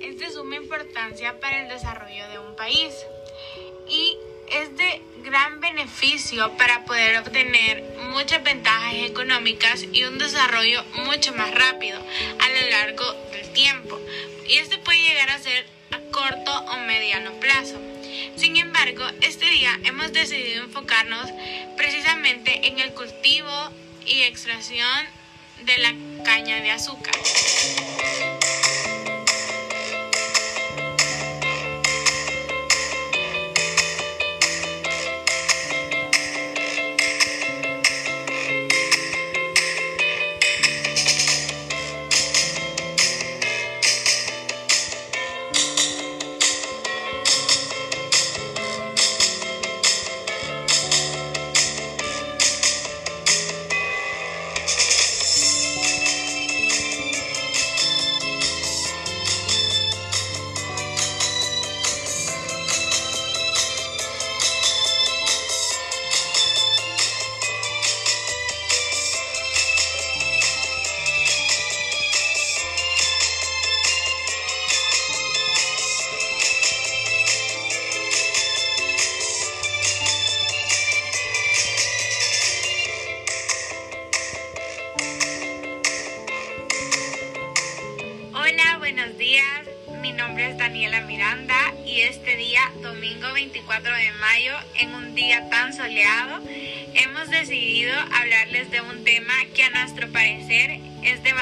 es de suma importancia para el desarrollo de un país y es de gran beneficio para poder obtener muchas ventajas económicas y un desarrollo mucho más rápido a lo largo del tiempo. Y esto puede llegar a ser a corto o mediano plazo. Sin embargo, este día hemos decidido enfocarnos precisamente en el cultivo y extracción de la caña de azúcar.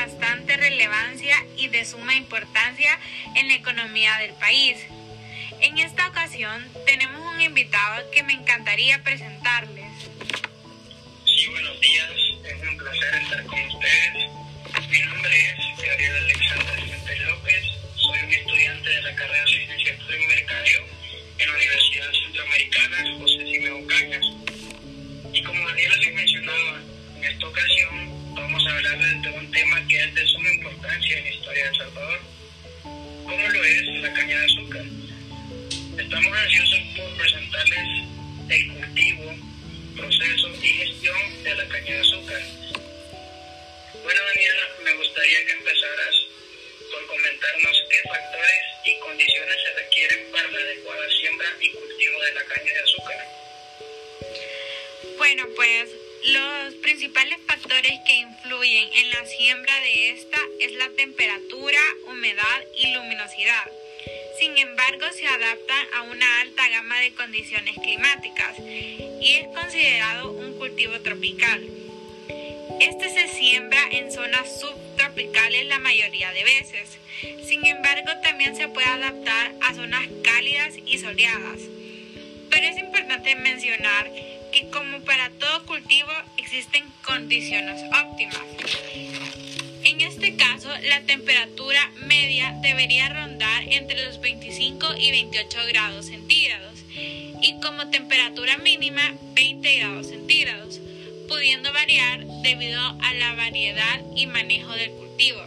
Bastante relevancia y de suma importancia en la economía del país. En esta ocasión tenemos un invitado que me encantaría presentarles. Sí, buenos días. Es un placer estar con ustedes. Mi nombre es Gabriel Alexander Fuentes López. Soy un estudiante de la carrera de licenciatura en Mercadeo en la Universidad Centroamericana José Simeo Cañas. Y como Daniela les mencionaba, en esta ocasión vamos a hablar de un tema que es de suma importancia en la historia de El Salvador, como lo es la caña de azúcar. Estamos ansiosos por presentarles el cultivo, proceso y gestión de la caña de azúcar bueno, Daniela, me gustaría que empezaras por comentarnos qué factores y condiciones se requieren para la adecuada siembra y cultivo de la caña de azúcar. Bueno, pues los principales factores que influyen en la siembra de esta es la temperatura, humedad y luminosidad. Sin embargo, se adaptan a una alta gama de condiciones climáticas y es considerado un cultivo tropical. Este se siembra en zonas subtropicales la mayoría de veces. Sin embargo, también se puede adaptar a zonas cálidas y soleadas. Pero es importante mencionar que como para todo cultivo existen condiciones óptimas. En este caso, la temperatura media debería rondar entre los 25 y 28 grados centígrados y como temperatura mínima 20 grados centígrados pudiendo variar debido a la variedad y manejo del cultivo.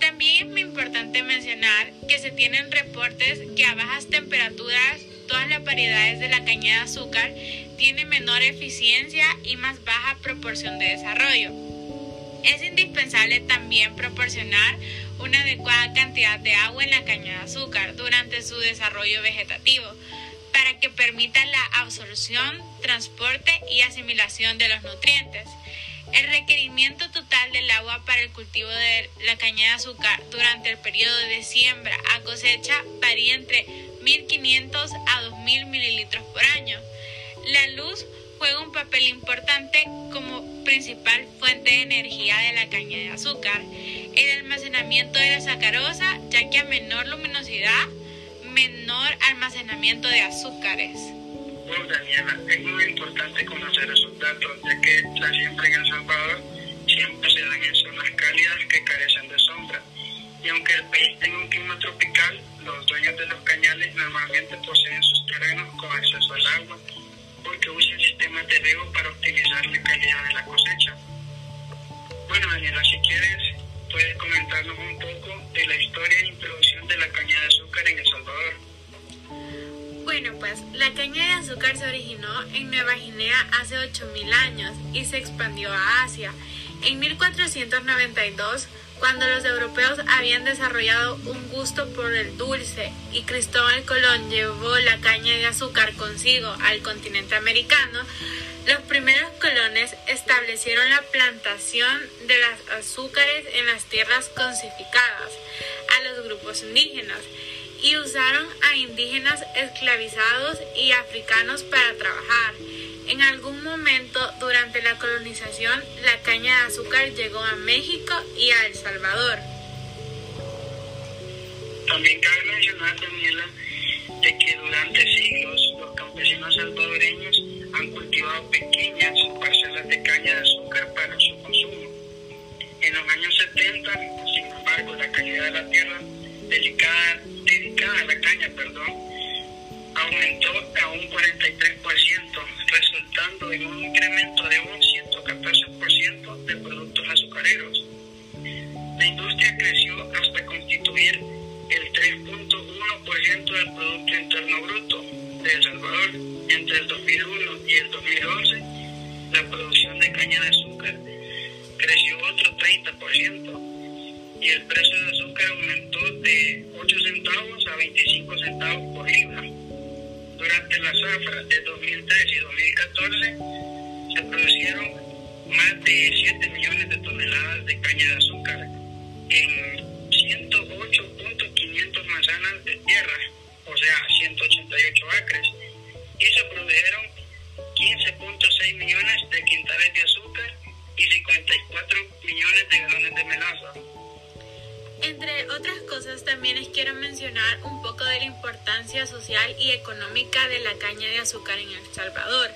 También es muy importante mencionar que se tienen reportes que a bajas temperaturas todas las variedades de la caña de azúcar tienen menor eficiencia y más baja proporción de desarrollo. Es indispensable también proporcionar una adecuada cantidad de agua en la caña de azúcar durante su desarrollo vegetativo para que permita la absorción, transporte y asimilación de los nutrientes. El requerimiento total del agua para el cultivo de la caña de azúcar durante el periodo de siembra a cosecha varía entre 1.500 a 2.000 mililitros por año. La luz juega un papel importante como principal fuente de energía de la caña de azúcar. El almacenamiento de la sacarosa, ya que a menor luminosidad, menor almacenamiento de azúcares. Bueno, Daniela, es muy importante conocer esos datos, ya que la siembra en El Salvador siempre se dan en zonas cálidas que carecen de sombra. Y aunque el país tenga un clima tropical, los dueños de los cañales normalmente poseen sus terrenos con acceso al agua, porque usan sistemas de riego para optimizar la calidad de la cosecha. Bueno, Daniela, si quieres, puedes comentarnos un poco de la historia e introducción de la caña de azúcar en El Salvador. Bueno, pues la caña de azúcar se originó en Nueva Guinea hace 8.000 años y se expandió a Asia. En 1492 cuando los europeos habían desarrollado un gusto por el dulce y Cristóbal Colón llevó la caña de azúcar consigo al continente americano, los primeros colones establecieron la plantación de las azúcares en las tierras consificadas a los grupos indígenas y usaron a indígenas esclavizados y africanos para trabajar. En algún momento durante la colonización, la caña de azúcar llegó a México y a El Salvador. También cabe mencionar, Daniela, de que durante siglos los campesinos salvadoreños han cultivado pequeñas parcelas de caña de azúcar para su consumo. En los años 70, sin embargo, la calidad de la tierra delicada, dedicada a la caña, perdón, aumentó a un 43%, resultando en un incremento de un 114% de productos azucareros. La industria creció hasta constituir el 3.1% del Producto Interno Bruto de El Salvador entre el 2001 y el 2011. La producción de caña de azúcar creció otro 30% y el precio de azúcar aumentó de 8 centavos a 25 centavos por libra. Durante la zafra de 2013 y 2014 se producieron más de 7 millones de toneladas de caña de azúcar en 108.500 social y económica de la caña de azúcar en El Salvador,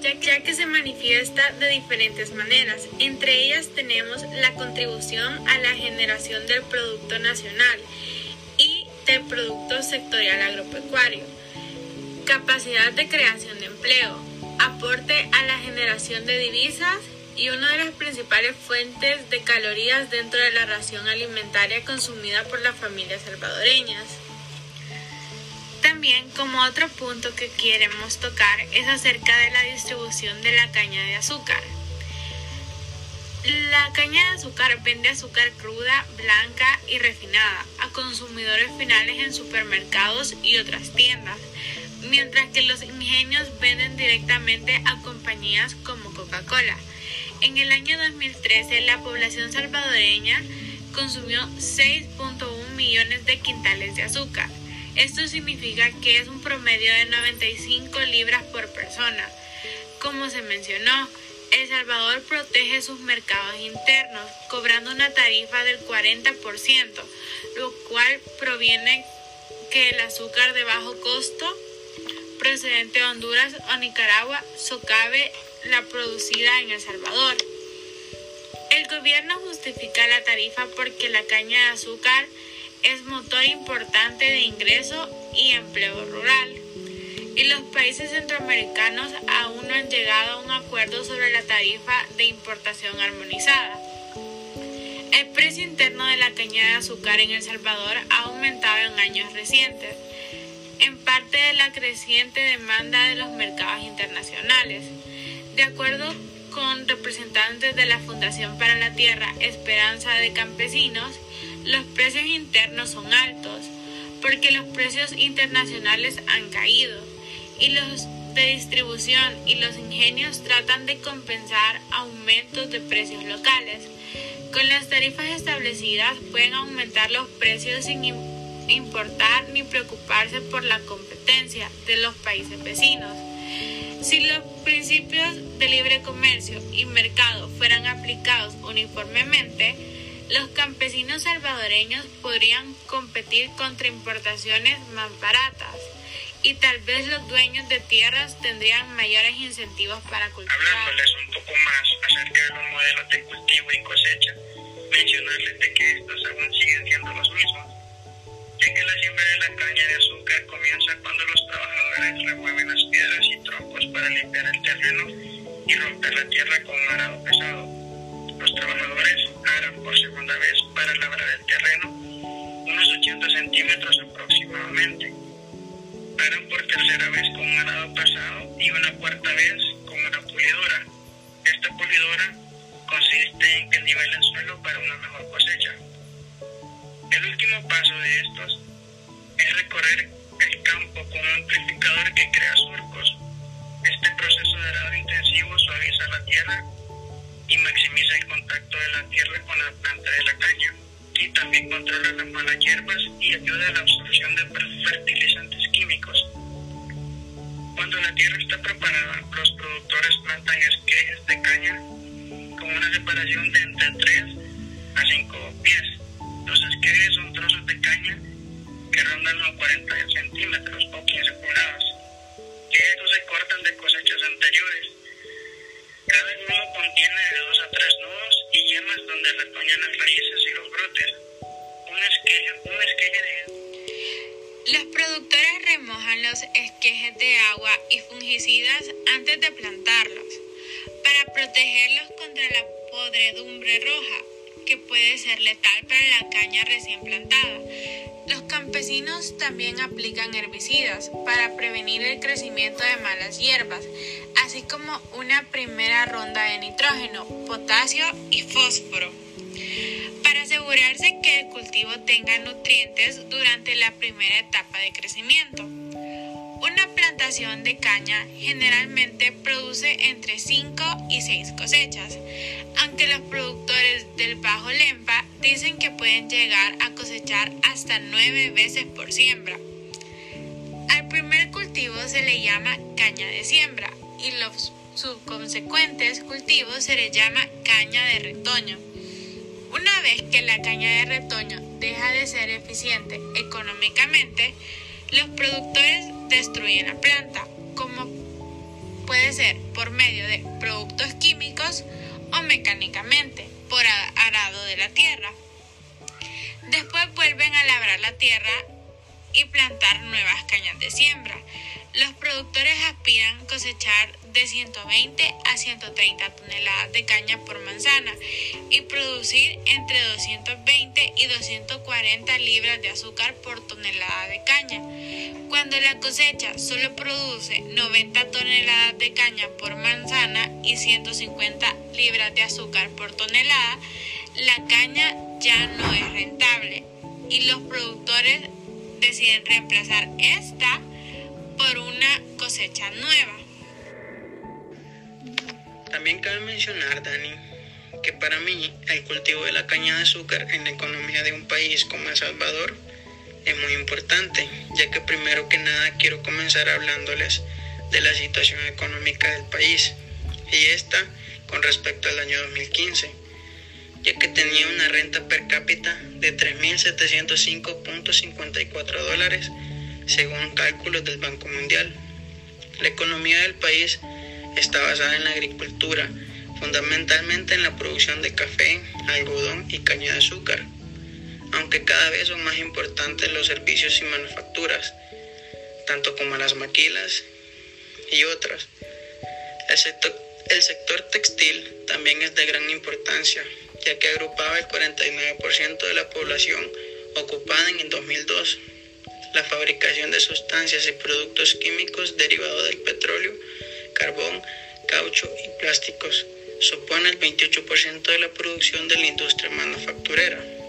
ya que se manifiesta de diferentes maneras. Entre ellas tenemos la contribución a la generación del Producto Nacional y del Producto Sectorial Agropecuario, capacidad de creación de empleo, aporte a la generación de divisas y una de las principales fuentes de calorías dentro de la ración alimentaria consumida por las familias salvadoreñas. También como otro punto que queremos tocar es acerca de la distribución de la caña de azúcar. La caña de azúcar vende azúcar cruda, blanca y refinada a consumidores finales en supermercados y otras tiendas, mientras que los ingenios venden directamente a compañías como Coca-Cola. En el año 2013 la población salvadoreña consumió 6.1 millones de quintales de azúcar. Esto significa que es un promedio de 95 libras por persona. Como se mencionó, El Salvador protege sus mercados internos, cobrando una tarifa del 40%, lo cual proviene que el azúcar de bajo costo procedente de Honduras o Nicaragua socave la producida en El Salvador. El gobierno justifica la tarifa porque la caña de azúcar es motor importante de ingreso y empleo rural. Y los países centroamericanos aún no han llegado a un acuerdo sobre la tarifa de importación armonizada. El precio interno de la caña de azúcar en El Salvador ha aumentado en años recientes, en parte de la creciente demanda de los mercados internacionales. De acuerdo con representantes de la Fundación para la Tierra Esperanza de Campesinos, los precios internos son altos porque los precios internacionales han caído y los de distribución y los ingenios tratan de compensar aumentos de precios locales. Con las tarifas establecidas pueden aumentar los precios sin importar ni preocuparse por la competencia de los países vecinos. Si los principios de libre comercio y mercado fueran aplicados uniformemente, los campesinos salvadoreños podrían competir contra importaciones más baratas y tal vez los dueños de tierras tendrían mayores incentivos para cultivar. Hablándoles un poco más acerca de los modelos de cultivo y cosecha, mencionarles de que estos aún siguen siendo los mismos, ya que la siembra de la caña de azúcar comienza cuando los trabajadores remueven las piedras y troncos para limpiar el terreno y romper la tierra con arado pesado. Los trabajadores por segunda vez para labrar el terreno unos 80 centímetros aproximadamente. Aran por tercera vez con un arado pesado y una cuarta vez plantan esquejes de caña con una separación de entre 3 a 5 pies. Los esquejes son trozos de caña que rondan los 40 centímetros o 15 pulgadas, que estos se cortan de cosechas anteriores. Cada nudo contiene de 2 a 3 nudos y yemas donde retoñan las raíces y los brotes. Un esqueje, un esqueje de... Los productores remojan los esquejes de agua y fungicidas antes de plantarlos para protegerlos contra la podredumbre roja, que puede ser letal para la caña recién plantada. Los campesinos también aplican herbicidas para prevenir el crecimiento de malas hierbas, así como una primera ronda de nitrógeno, potasio y fósforo, para asegurarse que el cultivo tenga nutrientes durante la primera etapa de crecimiento. Una plantación de caña generalmente produce entre 5 y 6 cosechas, aunque los productores del Bajo Lempa dicen que pueden llegar a cosechar hasta 9 veces por siembra. Al primer cultivo se le llama caña de siembra y los subconsecuentes cultivos se le llama caña de retoño. Una vez que la caña de retoño deja de ser eficiente económicamente, los productores destruyen la planta, como puede ser por medio de productos químicos o mecánicamente, por arado de la tierra. Después vuelven a labrar la tierra y plantar nuevas cañas de siembra. Los productores aspiran cosechar de 120 a 130 toneladas de caña por manzana y producir entre 220 y 240 libras de azúcar por tonelada de caña. Cuando la cosecha solo produce 90 toneladas de caña por manzana y 150 libras de azúcar por tonelada, la caña ya no es rentable y los productores deciden reemplazar esta por una cosecha nueva. También cabe mencionar, Dani, que para mí el cultivo de la caña de azúcar en la economía de un país como El Salvador es muy importante, ya que primero que nada quiero comenzar hablándoles de la situación económica del país y esta con respecto al año 2015, ya que tenía una renta per cápita de 3.705.54 dólares según cálculos del Banco Mundial. La economía del país está basada en la agricultura, fundamentalmente en la producción de café, algodón y caña de azúcar, aunque cada vez son más importantes los servicios y manufacturas, tanto como las maquilas y otras. El sector, sector textil también es de gran importancia, ya que agrupaba el 49% de la población ocupada en el 2002. La fabricación de sustancias y productos químicos derivados del petróleo carbón, caucho y plásticos. Supone el 28% de la producción de la industria manufacturera.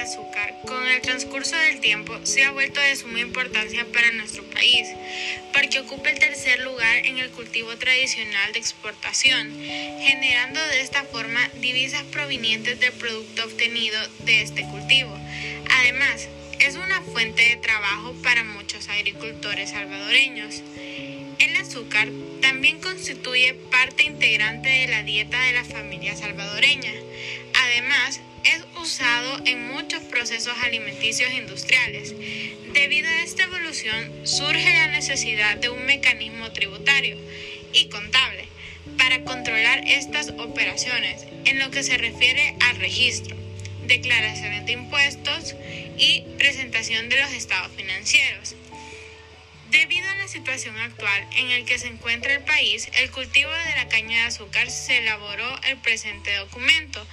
Azúcar con el transcurso del tiempo se ha vuelto de suma importancia para nuestro país, porque ocupa el tercer lugar en el cultivo tradicional de exportación, generando de esta forma divisas provenientes del producto obtenido de este cultivo. Además, es una fuente de trabajo para muchos agricultores salvadoreños. El azúcar también constituye parte integrante de la dieta de la familia salvadoreña. Además, es usado en muchos procesos alimenticios industriales. Debido a esta evolución surge la necesidad de un mecanismo tributario y contable para controlar estas operaciones en lo que se refiere al registro, declaraciones de impuestos y presentación de los estados financieros. Debido a la situación actual en la que se encuentra el país, el cultivo de la caña de azúcar se elaboró el presente documento,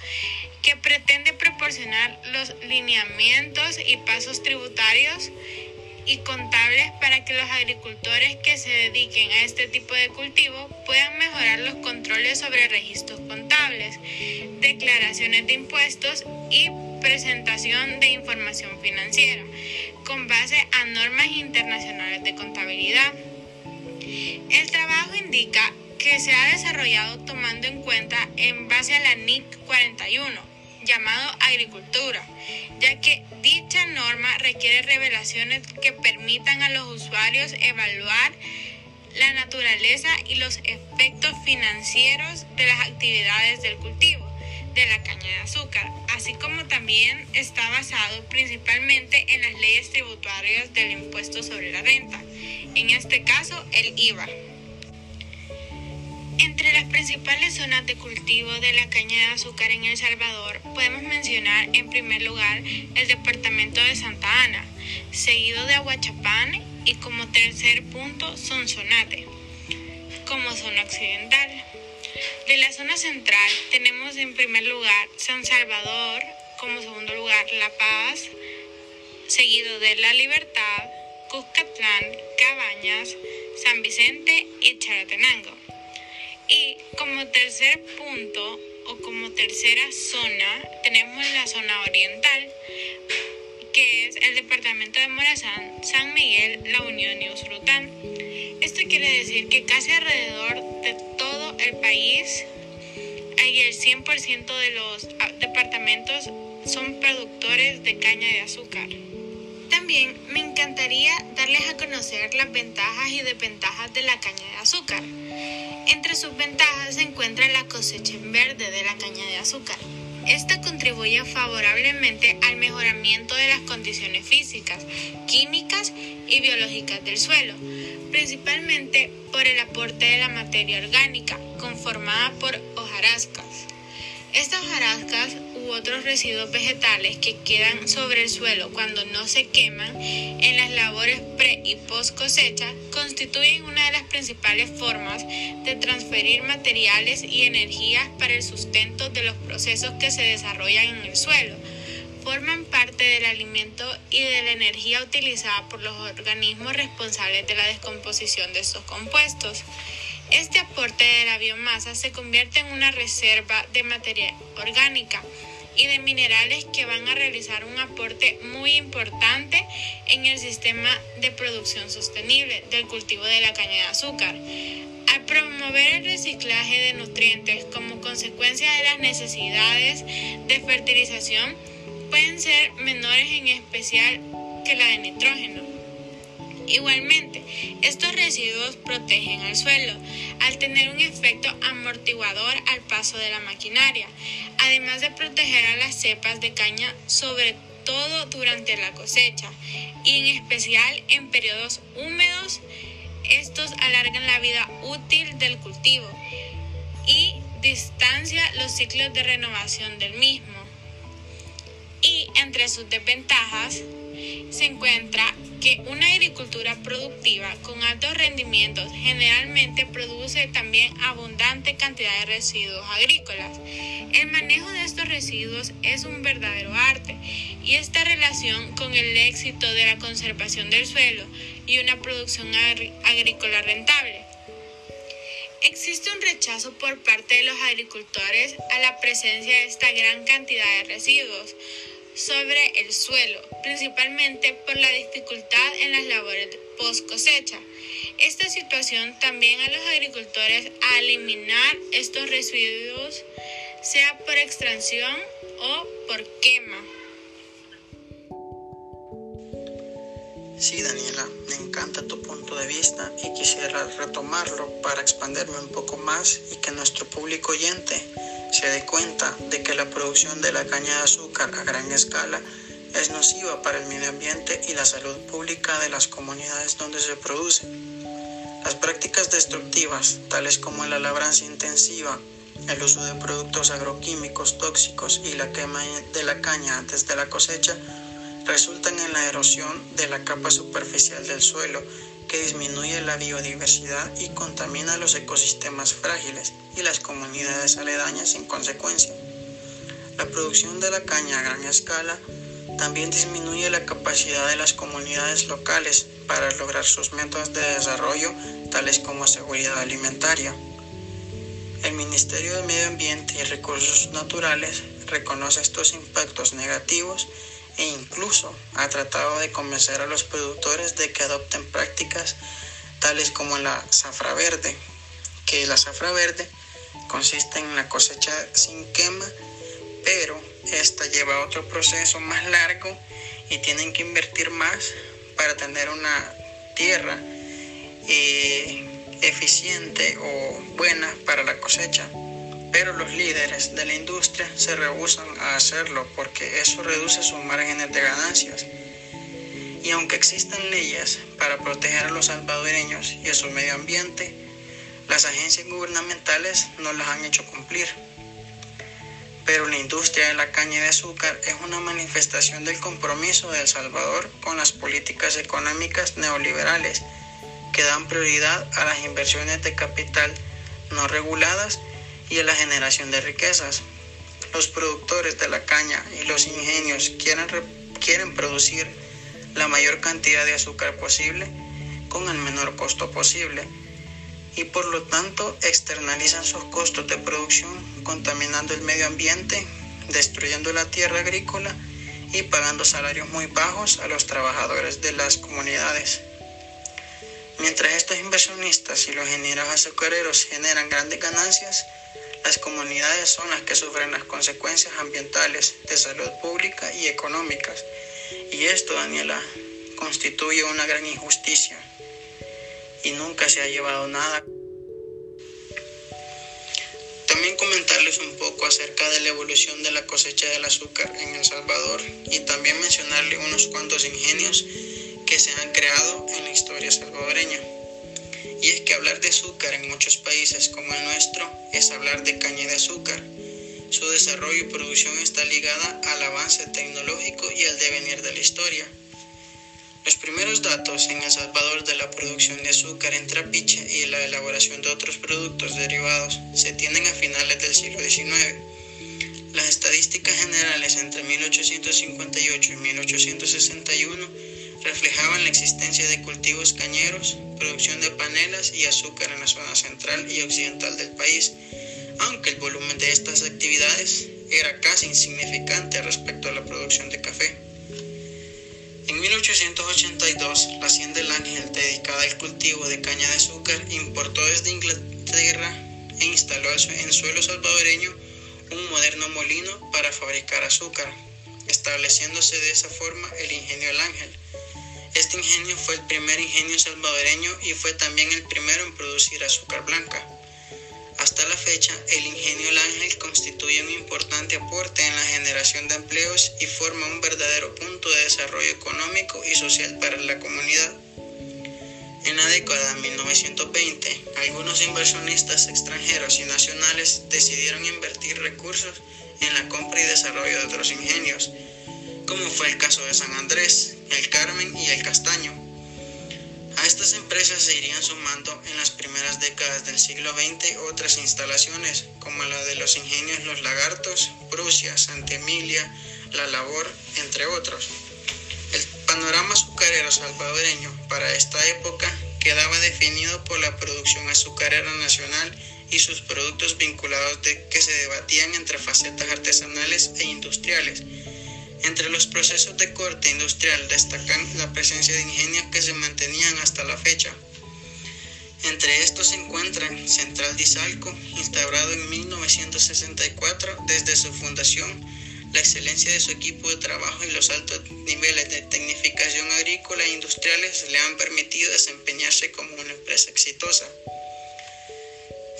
que pretende proporcionar los lineamientos y pasos tributarios y contables para que los agricultores que se dediquen a este tipo de cultivo puedan mejorar los controles sobre registros contables, declaraciones de impuestos y presentación de información financiera, con base a normas internacionales de contabilidad. El trabajo indica que se ha desarrollado tomando en cuenta en base a la NIC 41, llamado agricultura, ya que dicha norma requiere revelaciones que permitan a los usuarios evaluar la naturaleza y los efectos financieros de las actividades del cultivo de la caña de azúcar, así como también está basado principalmente en las leyes tributarias del impuesto sobre la renta, en este caso el IVA. Entre las principales zonas de cultivo de la caña de azúcar en El Salvador podemos mencionar en primer lugar el departamento de Santa Ana, seguido de Aguachapán y como tercer punto Sonsonate, como zona occidental. De la zona central tenemos en primer lugar San Salvador, como segundo lugar La Paz, seguido de La Libertad, Cuscatlán, Cabañas, San Vicente y Charatenango. Y como tercer punto o como tercera zona tenemos la zona oriental, que es el departamento de Morazán, San Miguel, La Unión y Usulután. Esto quiere decir que casi alrededor de todo el país hay el 100% de los ah, departamentos son productores de caña de azúcar. También me encantaría darles a conocer las ventajas y desventajas de la caña de azúcar. Entre sus ventajas se encuentra la cosecha en verde de la caña de azúcar. Esta contribuye favorablemente al mejoramiento de las condiciones físicas, químicas y biológicas del suelo, principalmente por el aporte de la materia orgánica, conformada por hojarascas. Estas hojarascas u otros residuos vegetales que quedan sobre el suelo cuando no se queman en las labores pre y post cosecha constituyen una de las principales formas de transferir materiales y energías para el sustento de los procesos que se desarrollan en el suelo. Forman parte del alimento y de la energía utilizada por los organismos responsables de la descomposición de estos compuestos. Este aporte de la biomasa se convierte en una reserva de materia orgánica y de minerales que van a realizar un aporte muy importante en el sistema de producción sostenible del cultivo de la caña de azúcar. Al promover el reciclaje de nutrientes como consecuencia de las necesidades de fertilización, pueden ser menores en especial que la de nitrógeno. Igualmente, estos residuos protegen al suelo al tener un efecto amortiguador al paso de la maquinaria, además de proteger a las cepas de caña sobre todo durante la cosecha y en especial en periodos húmedos. Estos alargan la vida útil del cultivo y distancia los ciclos de renovación del mismo. Entre sus desventajas se encuentra que una agricultura productiva con altos rendimientos generalmente produce también abundante cantidad de residuos agrícolas. El manejo de estos residuos es un verdadero arte y esta relación con el éxito de la conservación del suelo y una producción agrícola rentable. Existe un rechazo por parte de los agricultores a la presencia de esta gran cantidad de residuos, sobre el suelo, principalmente por la dificultad en las labores post cosecha. Esta situación también a los agricultores a eliminar estos residuos, sea por extracción o por quema. Sí, Daniela, me encanta tu punto de vista y quisiera retomarlo para expandirme un poco más y que nuestro público oyente se dé cuenta de que la producción de la caña de azúcar a gran escala es nociva para el medio ambiente y la salud pública de las comunidades donde se produce. Las prácticas destructivas, tales como la labranza intensiva, el uso de productos agroquímicos tóxicos y la quema de la caña antes de la cosecha, resultan en la erosión de la capa superficial del suelo que disminuye la biodiversidad y contamina los ecosistemas frágiles y las comunidades aledañas en consecuencia. La producción de la caña a gran escala También disminuye la capacidad de las comunidades locales para lograr sus metas de desarrollo, tales como seguridad alimentaria. El Ministerio de Medio Ambiente y Recursos Naturales reconoce estos impactos negativos e incluso ha tratado de convencer a los productores de que adopten prácticas tales como la zafra verde, que la zafra verde consiste en la cosecha sin quema, pero esta lleva otro proceso más largo y tienen que invertir más para tener una tierra eh, eficiente o buena para la cosecha. Pero los líderes de la industria se rehusan a hacerlo porque eso reduce sus márgenes de ganancias. Y aunque existen leyes para proteger a los salvadoreños y a su medio ambiente, las agencias gubernamentales no las han hecho cumplir. Pero la industria de la caña de azúcar es una manifestación del compromiso de El Salvador con las políticas económicas neoliberales que dan prioridad a las inversiones de capital no reguladas y a la generación de riquezas. Los productores de la caña y los ingenios quieren, quieren producir la mayor cantidad de azúcar posible con el menor costo posible y por lo tanto externalizan sus costos de producción contaminando el medio ambiente, destruyendo la tierra agrícola y pagando salarios muy bajos a los trabajadores de las comunidades. Mientras estos inversionistas y los ingenieros azucareros generan grandes ganancias, las comunidades son las que sufren las consecuencias ambientales, de salud pública y económicas. Y esto, Daniela, constituye una gran injusticia. Y nunca se ha llevado nada. También comentarles un poco acerca de la evolución de la cosecha del azúcar en El Salvador y también mencionarle unos cuantos ingenios que se han creado en la historia salvadoreña. Y es que hablar de azúcar en muchos países como el nuestro es hablar de caña de azúcar. Su desarrollo y producción está ligada al avance tecnológico y al devenir de la historia. Los primeros datos en El Salvador de la producción de azúcar en trapiche y la elaboración de otros productos derivados se tienen a finales del siglo XIX. Las estadísticas generales entre 1858 y 1861 reflejaban la existencia de cultivos cañeros, producción de panelas y azúcar en la zona central y occidental del país, aunque el volumen de estas actividades era casi insignificante respecto a la producción de café. En 1882, la Hacienda del Ángel, dedicada al cultivo de caña de azúcar, importó desde Inglaterra e instaló en suelo salvadoreño un moderno molino para fabricar azúcar, estableciéndose de esa forma el ingenio del Ángel, este ingenio fue el primer ingenio salvadoreño y fue también el primero en producir azúcar blanca. Hasta la fecha, el ingenio El Ángel constituye un importante aporte en la generación de empleos y forma un verdadero punto de desarrollo económico y social para la comunidad. En la década de 1920, algunos inversionistas extranjeros y nacionales decidieron invertir recursos en la compra y desarrollo de otros ingenios, como fue el caso de San Andrés, el Carmen y el Castaño. A estas empresas se irían sumando en las primeras décadas del siglo XX otras instalaciones como la de los ingenios Los Lagartos, Prusia, Santa Emilia, La Labor, entre otros. El panorama azucarero salvadoreño para esta época quedaba definido por la producción azucarera nacional y sus productos vinculados de que se debatían entre facetas artesanales e industriales entre los procesos de corte industrial destacan la presencia de ingenios que se mantenían hasta la fecha. Entre estos se encuentran Central Dizalco, instaurado en 1964 desde su fundación, la excelencia de su equipo de trabajo y los altos niveles de tecnificación agrícola e industriales le han permitido desempeñarse como una empresa exitosa.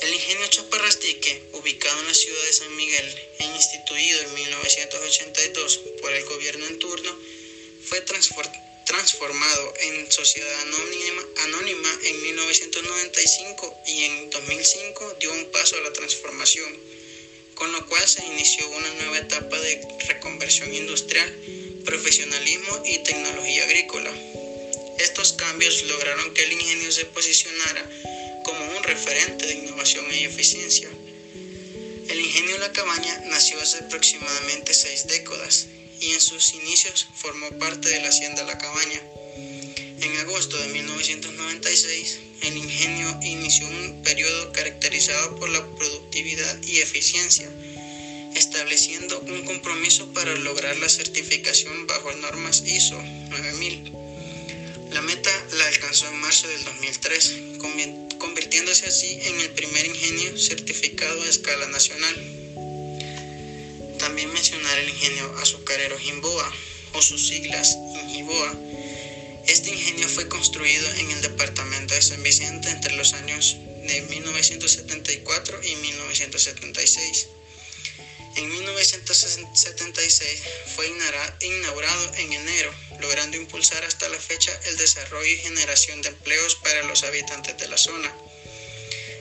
El ingenio Chaparrastique, ubicado en la ciudad de San Miguel e instituido en 1982 por el gobierno en turno, fue transformado en sociedad anónima, anónima en 1995 y en 2005 dio un paso a la transformación, con lo cual se inició una nueva etapa de reconversión industrial, profesionalismo y tecnología agrícola. Estos cambios lograron que el ingenio se posicionara como un referente de innovación y eficiencia. El ingenio La Cabaña nació hace aproximadamente seis décadas y en sus inicios formó parte de la hacienda La Cabaña. En agosto de 1996, el ingenio inició un periodo caracterizado por la productividad y eficiencia, estableciendo un compromiso para lograr la certificación bajo normas ISO 9000. La meta la alcanzó en marzo del 2003, convirtiéndose así en el primer ingenio certificado a escala nacional. También mencionar el ingenio azucarero Jimboa, o sus siglas Injiboa, este ingenio fue construido en el departamento de San Vicente entre los años de 1974 y 1976. En 1976 fue inaugurado en enero, logrando impulsar hasta la fecha el desarrollo y generación de empleos para los habitantes de la zona.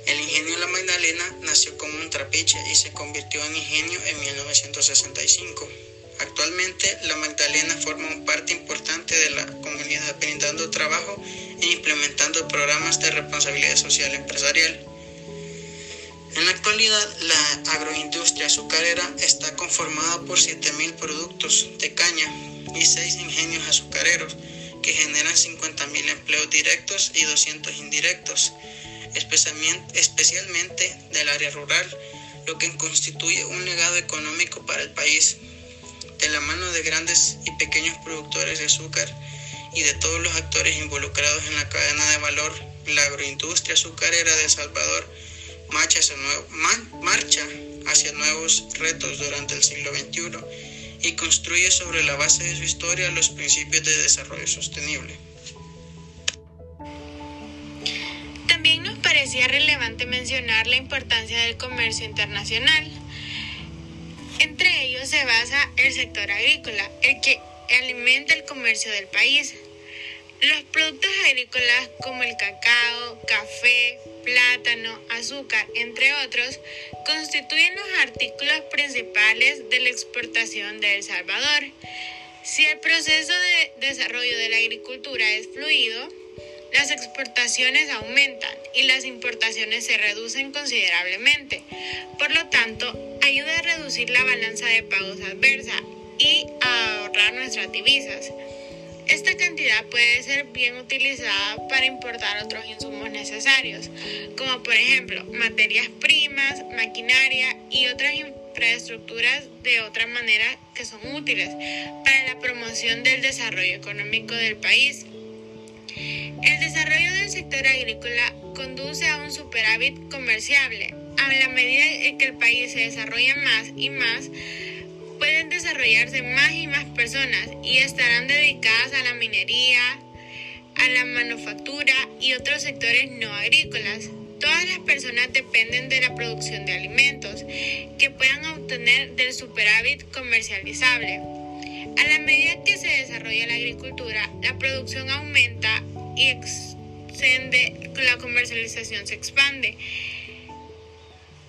El ingenio La Magdalena nació como un trapiche y se convirtió en ingenio en 1965. Actualmente, La Magdalena forma parte importante de la comunidad, brindando trabajo e implementando programas de responsabilidad social empresarial. En la actualidad, la agroindustria azucarera está conformada por 7.000 productos de caña y 6 ingenios azucareros que generan 50.000 empleos directos y 200 indirectos, especialmente del área rural, lo que constituye un legado económico para el país de la mano de grandes y pequeños productores de azúcar y de todos los actores involucrados en la cadena de valor, la agroindustria azucarera de El Salvador marcha hacia, nuevos retos durante el siglo XXI y construye sobre la base de su historia los principios de desarrollo sostenible. También nos parecía relevante mencionar la importancia del comercio internacional entre ellos se basa el sector agrícola, el que alimenta el comercio del país. Los productos agrícolas como el cacao, café, plátano, azúcar, entre otros, constituyen los artículos principales de la exportación de El Salvador. Si el proceso de desarrollo de la agricultura es fluido, las exportaciones aumentan y las importaciones se reducen considerablemente. Por lo tanto, ayuda a reducir la balanza de pagos adversa y a ahorrar nuestras divisas. Esta cantidad puede ser bien utilizada para importar otros insumos necesarios, como por ejemplo materias primas, maquinaria y otras infraestructuras de otra manera que son útiles para la promoción del desarrollo económico del país. El desarrollo del sector agrícola conduce a un superávit comerciable. A la medida en que el país se desarrolla más y más, pueden desarrollarse más y más personas y estarán dedicadas a la minería, a la manufactura y otros sectores no agrícolas. Todas las personas dependen de la producción de alimentos que puedan obtener del superávit comercializable. A la medida que se desarrolla la agricultura, la producción aumenta y extiende, la comercialización se expande.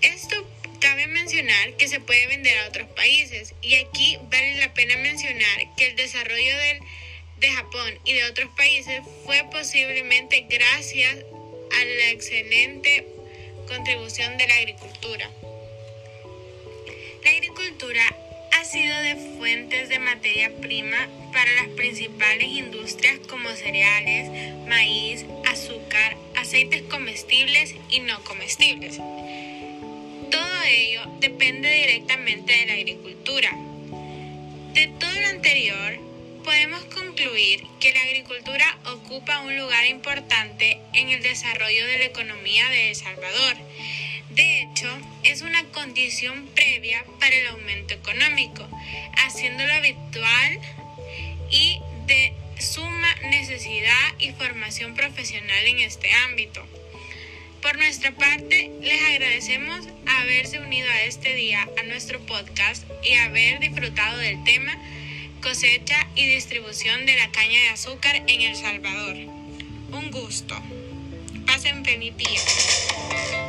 Esto cabe mencionar que se puede vender a otros países y aquí vale la pena mencionar que el desarrollo de Japón y de otros países fue posiblemente gracias a la excelente contribución de la agricultura. La agricultura ha sido de fuentes de materia prima para las principales industrias como cereales, maíz, azúcar, aceites comestibles y no comestibles. Todo ello depende directamente de la agricultura. De todo lo anterior, podemos concluir que la agricultura ocupa un lugar importante en el desarrollo de la economía de El Salvador de hecho, es una condición previa para el aumento económico, haciéndolo habitual y de suma necesidad y formación profesional en este ámbito. Por nuestra parte, les agradecemos haberse unido a este día a nuestro podcast y haber disfrutado del tema cosecha y distribución de la caña de azúcar en El Salvador. Un gusto. Pasen feliz día.